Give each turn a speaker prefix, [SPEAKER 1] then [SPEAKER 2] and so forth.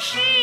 [SPEAKER 1] she